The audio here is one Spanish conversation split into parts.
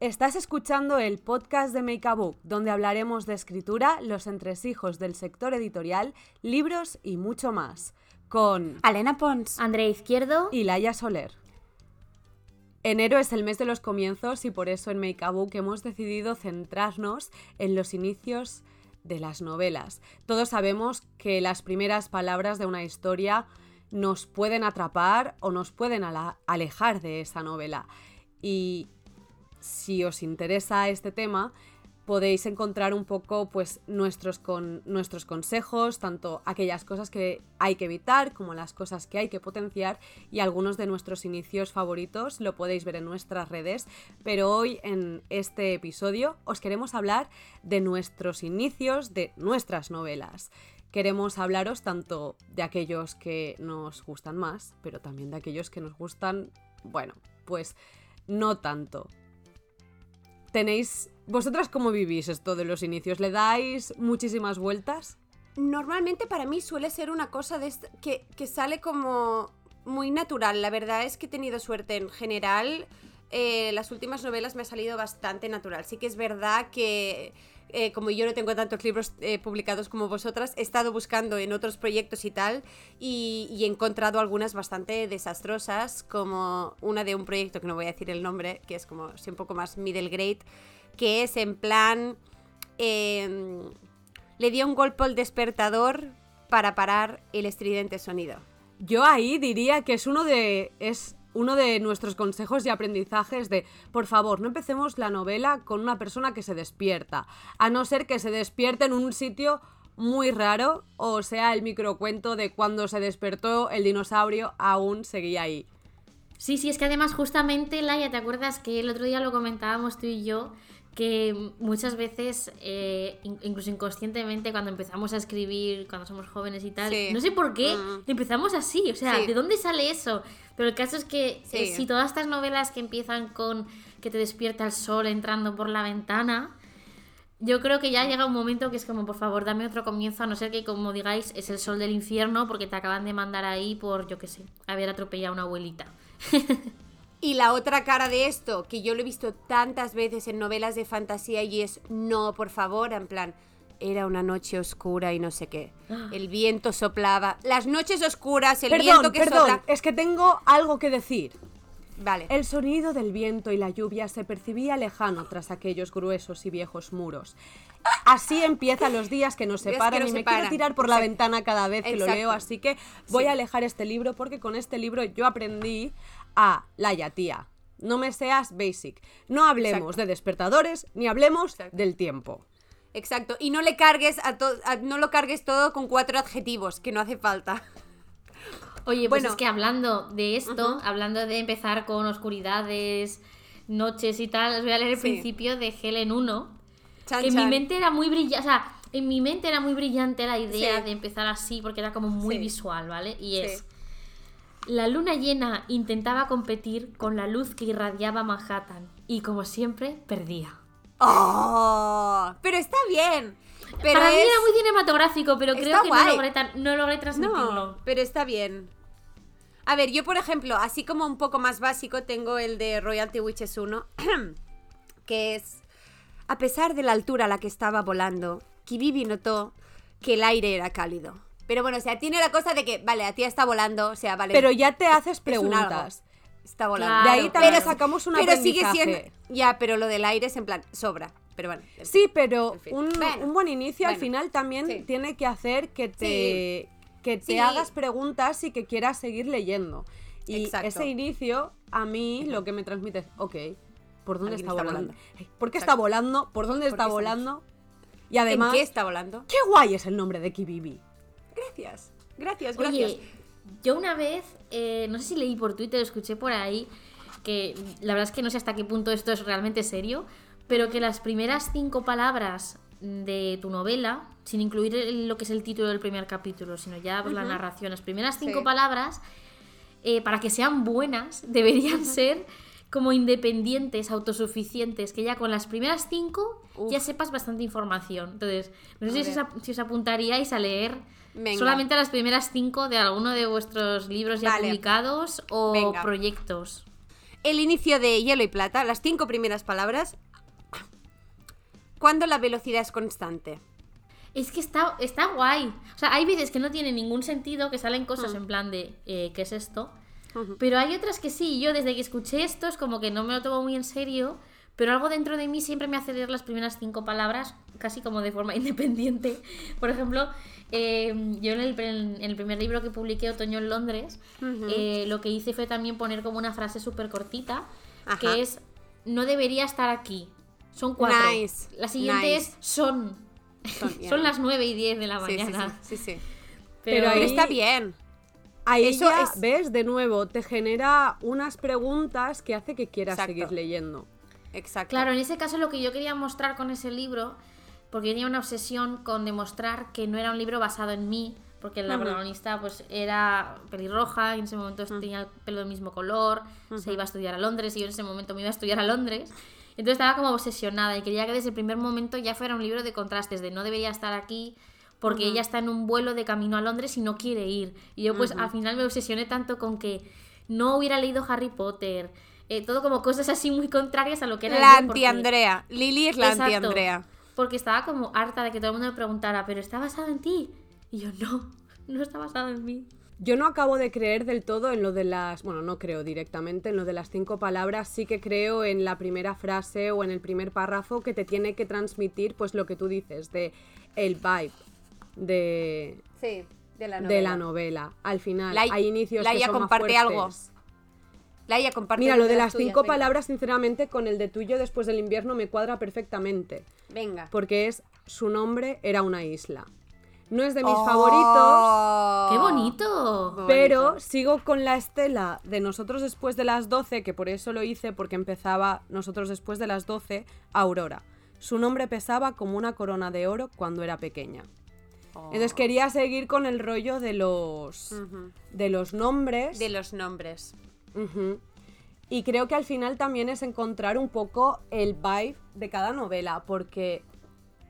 Estás escuchando el podcast de Make a Book, donde hablaremos de escritura, los entresijos del sector editorial, libros y mucho más. Con Alena Pons, Andrea Izquierdo y Laia Soler. Enero es el mes de los comienzos y por eso en Make a Book hemos decidido centrarnos en los inicios de las novelas. Todos sabemos que las primeras palabras de una historia nos pueden atrapar o nos pueden alejar de esa novela. Y si os interesa este tema, podéis encontrar un poco pues nuestros, con, nuestros consejos, tanto aquellas cosas que hay que evitar como las cosas que hay que potenciar y algunos de nuestros inicios favoritos lo podéis ver en nuestras redes, pero hoy en este episodio os queremos hablar de nuestros inicios de nuestras novelas. Queremos hablaros tanto de aquellos que nos gustan más, pero también de aquellos que nos gustan, bueno, pues no tanto. Tenéis. ¿Vosotras cómo vivís esto de los inicios? ¿Le dais muchísimas vueltas? Normalmente para mí suele ser una cosa de que, que, sale como muy natural. La verdad es que he tenido suerte en general. Eh, las últimas novelas me ha salido bastante natural. Sí que es verdad que eh, como yo no tengo tantos libros eh, publicados como vosotras, he estado buscando en otros proyectos y tal, y, he encontrado algunas bastante desastrosas, como una de un proyecto que no voy a decir el nombre, que es como un poco más middle grade, que es en plan... Em, le dio un golpe al despertador para parar el estridente sonido. Yo ahí diría que es uno de. Uno de nuestros consejos y aprendizajes de, por favor, no empecemos la novela con una persona que se despierta, a no ser que se despierte en un sitio muy raro o sea el microcuento de cuando se despertó el dinosaurio aún seguía ahí. Sí, sí, es que además justamente, Laia, ¿te acuerdas que el otro día lo comentábamos tú y yo? Que muchas veces, eh, incluso inconscientemente, cuando empezamos a escribir, cuando somos jóvenes y tal, no sé por qué, mm. empezamos así, o sea, ¿de dónde sale eso? Pero el caso es que eh, si todas estas novelas que empiezan con que te despierta el sol entrando por la ventana, yo creo que ya llega un momento que es como, por favor, dame otro comienzo, a no ser que, como digáis, es el sol del infierno porque te acaban de mandar ahí por, yo qué sé, haber atropellado a una abuelita. Y la otra cara de esto, que yo lo he visto tantas veces en novelas de fantasía y es, no, por favor, en plan, era una noche oscura y no sé qué. El viento soplaba. Las noches oscuras, el viento que perdón, Es que tengo algo que decir. Vale. El sonido del viento y la lluvia se percibía lejano tras aquellos gruesos y viejos muros. Así empiezan los días que nos separan y me quiero tirar por la ventana cada vez que lo leo, así que voy a alejar este libro porque con este libro yo aprendí a la tía. No me seas basic. No hablemos de despertadores ni hablemos del tiempo. Exacto. Y no le cargues a, no lo cargues todo con cuatro adjetivos, que no hace falta. Oye, pues bueno, es que hablando de esto, hablando de empezar con oscuridades, noches y tal, os voy a leer el principio de Helen 1. que en mi mente era muy brillante. O sea, en mi mente era muy brillante la idea de empezar así, porque era como muy visual, ¿vale? Y es. La luna llena intentaba competir con la luz que irradiaba Manhattan y como siempre perdía. ¡Oh! Pero está bien. Pero Para mí era muy cinematográfico, pero creo que no logré, no logré transmitirlo. No, pero está bien. A ver, yo por ejemplo, así como un poco más básico, tengo el de Royalty Witches 1, que es, a pesar de la altura a la que estaba volando, Kibibi notó que el aire era cálido. Pero bueno, o sea, tiene la cosa de que, vale, a ti está volando, o sea, vale. Pero ya te haces preguntas. Está volando. de ahí también sacamos una Pero sigue siendo. Ya, pero lo del aire es en plan, sobra. Pero bueno. Sí, pero un, buen inicio al final también tiene que hacer que te, que te hagas preguntas y que quieras seguir leyendo. Y ese inicio, a mí lo que me transmite es, ok, ¿por dónde está, volando? ¿Por qué está volando? ¿Por dónde está volando? Y además. ¿En qué está volando? ¡Qué guay es el nombre de Kibibi! Gracias, gracias, gracias. Oye, yo una vez, eh, no sé si leí por Twitter, escuché por ahí, que la verdad es que no sé hasta qué punto esto es realmente serio, pero que las primeras cinco palabras de tu novela, sin incluir lo que es el título del primer capítulo, sino ya pues, la narración, las primeras cinco palabras, eh, para que sean buenas, deberían ser como independientes, autosuficientes, que ya con las primeras cinco ya sepas bastante información. Entonces, no sé si os, apuntaríais a leer solamente las primeras cinco de alguno de vuestros libros ya publicados o proyectos. El inicio de Hielo y Plata, las cinco primeras palabras. Cuando la velocidad es constante. Es que está, está guay. O sea, hay veces que no tiene ningún sentido, que salen cosas Mm. en plan de eh, ¿qué es esto? Pero hay otras que sí. Yo desde que escuché esto es como que no me lo tomo muy en serio. Pero algo dentro de mí siempre me hace leer las primeras cinco palabras, casi como de forma independiente. Por ejemplo, eh, yo en el, en el primer libro que publiqué, Otoño en Londres, eh, lo que hice fue también poner como una frase súper cortita, Ajá. que es, no debería estar aquí. Son cuatro. Nice, La siguiente nice. es, son. Son, las 9 y 10 de la Sí, sí, mañana. sí, sí, sí. Pero Pero ahí- está bien. Ahí Eso es- ves, de nuevo, te genera unas preguntas que hace que quieras Exacto. seguir leyendo. Exacto. Claro, en ese caso lo que yo quería mostrar con ese libro, porque yo tenía una obsesión con demostrar que no era un libro basado en mí, porque la protagonista pues era pelirroja, y en ese momento tenía el pelo del mismo color, se iba a estudiar a Londres y yo en ese momento me iba a estudiar a Londres. Entonces estaba como obsesionada y quería que desde el primer momento ya fuera un libro de contrastes, de no debería estar aquí porque ella está en un vuelo de camino a Londres y no quiere ir. Y yo pues al final me obsesioné tanto con que no hubiera leído Harry Potter, eh, todo como cosas así muy contrarias a lo que era el La porque- anti-Andrea. Lili es la anti-Andrea. Porque estaba como harta de que todo el mundo me preguntara, ¿pero está basado en ti? Y yo, no, no está basado en mí. Yo no acabo de creer del todo en lo de las. Bueno, no creo directamente en lo de las cinco palabras. Sí que creo en la primera frase o en el primer párrafo que te tiene que transmitir, pues lo que tú dices, de el vibe de, Sí, de la de la novela. Al final, Lai- hay inicios que Laia son más comparte algo. Laia, comparte Mira, lo de las cinco palabras, sinceramente, con el de tuyo después del invierno me cuadra perfectamente. Venga. Porque es su nombre era una isla. No es de mis Oh. favoritos. ¡Qué bonito! Bonito. Pero sigo con la estela de nosotros después de las 12, que por eso lo hice, porque empezaba nosotros después de las 12, Aurora. Su nombre pesaba como una corona de oro cuando era pequeña. Oh. Entonces quería seguir con el rollo de los, de los nombres. De los nombres. Y creo que al final también es encontrar un poco el vibe de cada novela, porque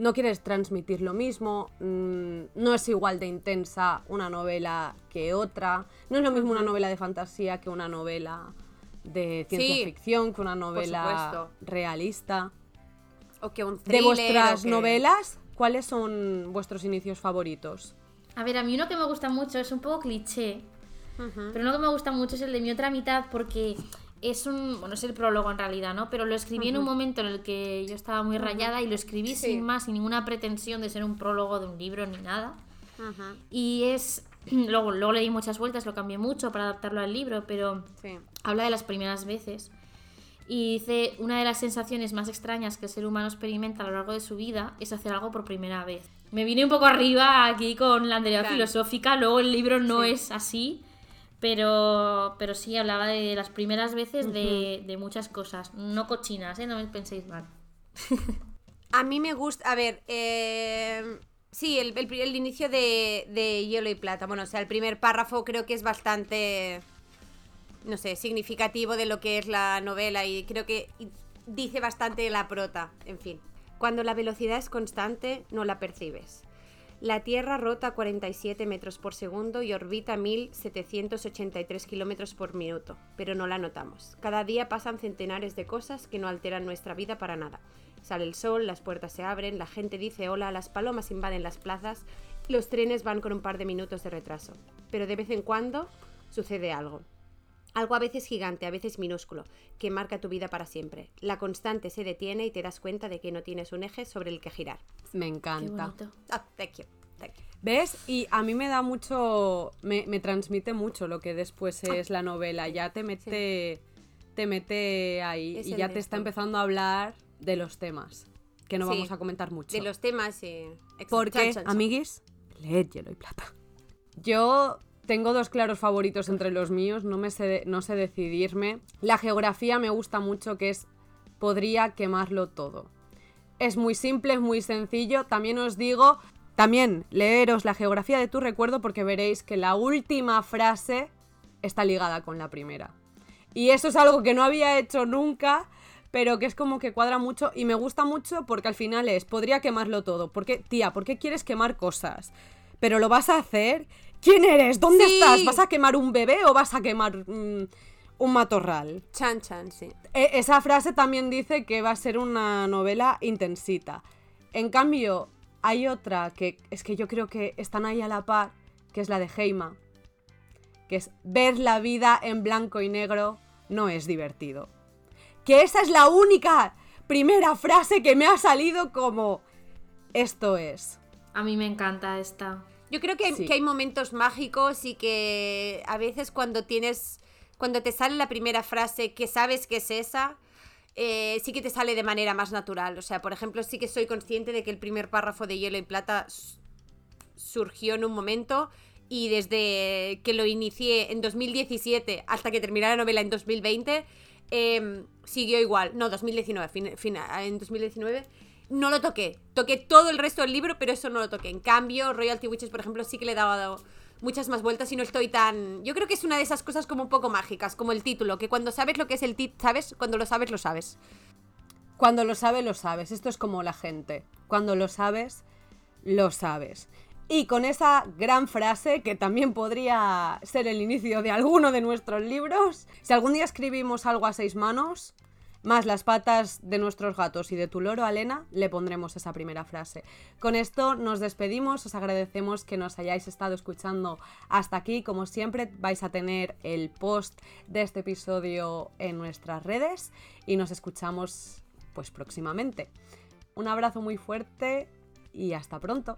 no quieres transmitir lo mismo, mm, no es igual de intensa una novela que otra, no es lo mismo una novela de fantasía que una novela de ciencia Sí, ficción, que una novela realista. O que un De vuestras o que- novelas, ¿cuáles son vuestros inicios favoritos? A ver, a mí uno que me gusta mucho es un poco cliché, pero uno que me gusta mucho es el de mi otra mitad porque es un, bueno, es el prólogo en realidad, ¿no? Pero lo escribí en un momento en el que yo estaba muy rayada y lo escribí Sí. sin más, sin ninguna pretensión de ser un prólogo de un libro ni nada. Y es, luego, luego le di muchas vueltas, lo cambié mucho para adaptarlo al libro, pero Sí. habla de las primeras veces. Y dice, una de las sensaciones más extrañas que el ser humano experimenta a lo largo de su vida es hacer algo por primera vez. Me vine un poco arriba aquí con la Andrea Claro. filosófica, luego el libro no Sí. es así, pero, pero sí hablaba de las primeras veces de, de muchas cosas, no cochinas, ¿eh? no me penséis mal. A mí me gusta, a ver, eh, sí, el, el el inicio de, de Hielo y Plata, bueno, o sea, el primer párrafo creo que es bastante, no sé, significativo de lo que es la novela y creo que dice bastante la prota, en fin. Cuando la velocidad es constante, no la percibes. La Tierra rota a 47 metros por segundo y orbita a 1783 kilómetros por minuto, pero no la notamos. Cada día pasan centenares de cosas que no alteran nuestra vida para nada. Sale el sol, las puertas se abren, la gente dice hola, las palomas invaden las plazas, los trenes van con un par de minutos de retraso. Pero de vez en cuando sucede algo. Algo a veces gigante, a veces minúsculo, que marca tu vida para siempre. La constante se detiene y te das cuenta de que no tienes un eje sobre el que girar. Me Qué encanta. bonito. Ah, thank you, thank you. ¿Ves? Y a mí me da mucho, me, me transmite mucho lo que después Ah. es la novela. Ya te mete, te mete ahí Es y ya te está empezando a hablar de los temas, que no Sí, vamos a comentar mucho. De los temas y... Porque, Chan, chan, chan. amiguis, leed hielo y plata. Yo tengo dos claros favoritos entre los míos, no, me sé, no sé decidirme. La geografía me gusta mucho, que es podría quemarlo todo. Es muy simple, es muy sencillo. También os digo, también leeros la geografía de tu recuerdo porque veréis que la última frase está ligada con la primera. Y eso es algo que no había hecho nunca, pero que es como que cuadra mucho y me gusta mucho porque al final es, podría quemarlo todo. ¿Por qué, tía, por qué quieres quemar cosas? ¿Pero lo vas a hacer? ¿Quién eres? ¿Dónde Sí. estás? ¿Vas a quemar un bebé o vas a quemar mm, un matorral. Chan chan, sí. E- esa frase también dice que va a ser una novela intensita. En cambio, hay otra que es que yo creo que están ahí a la par, que es la de Heima, que es ver la vida en blanco y negro no es divertido. Que esa es la única primera frase que me ha salido como esto es. A mí me encanta esta. Yo creo que hay, Sí. que hay momentos mágicos y que a veces cuando tienes, cuando te sale la primera frase que sabes que es esa, eh, sí que te sale de manera más natural. O sea, por ejemplo, sí que soy consciente de que el primer párrafo de Hielo y Plata surgió en un momento y desde que lo inicié en 2017 hasta que terminé la novela en 2020, em, siguió igual. No, 2019, fin- fin- en 2019 no lo toqué. Toqué todo el resto del libro, pero eso no lo toqué. En cambio, Royalty Witches, por ejemplo, sí que le he dado muchas más vueltas y no estoy tan... Yo creo que es una de esas cosas como un poco mágicas, como el título, que cuando sabes lo que es el título, ¿sabes? Cuando lo sabes, lo sabes. Cuando lo sabes, lo sabes. Esto es como la gente. Cuando lo sabes, lo sabes. Y con esa gran frase, que también podría ser el inicio de alguno de nuestros libros, si algún día escribimos algo a seis manos, más las patas de nuestros gatos y de tu loro, Alena, le pondremos esa primera frase. Con esto nos despedimos, os agradecemos que nos hayáis estado escuchando hasta aquí. Como siempre, vais a tener el post de este episodio en nuestras redes y nos escuchamos pues próximamente. Un abrazo muy fuerte y hasta pronto.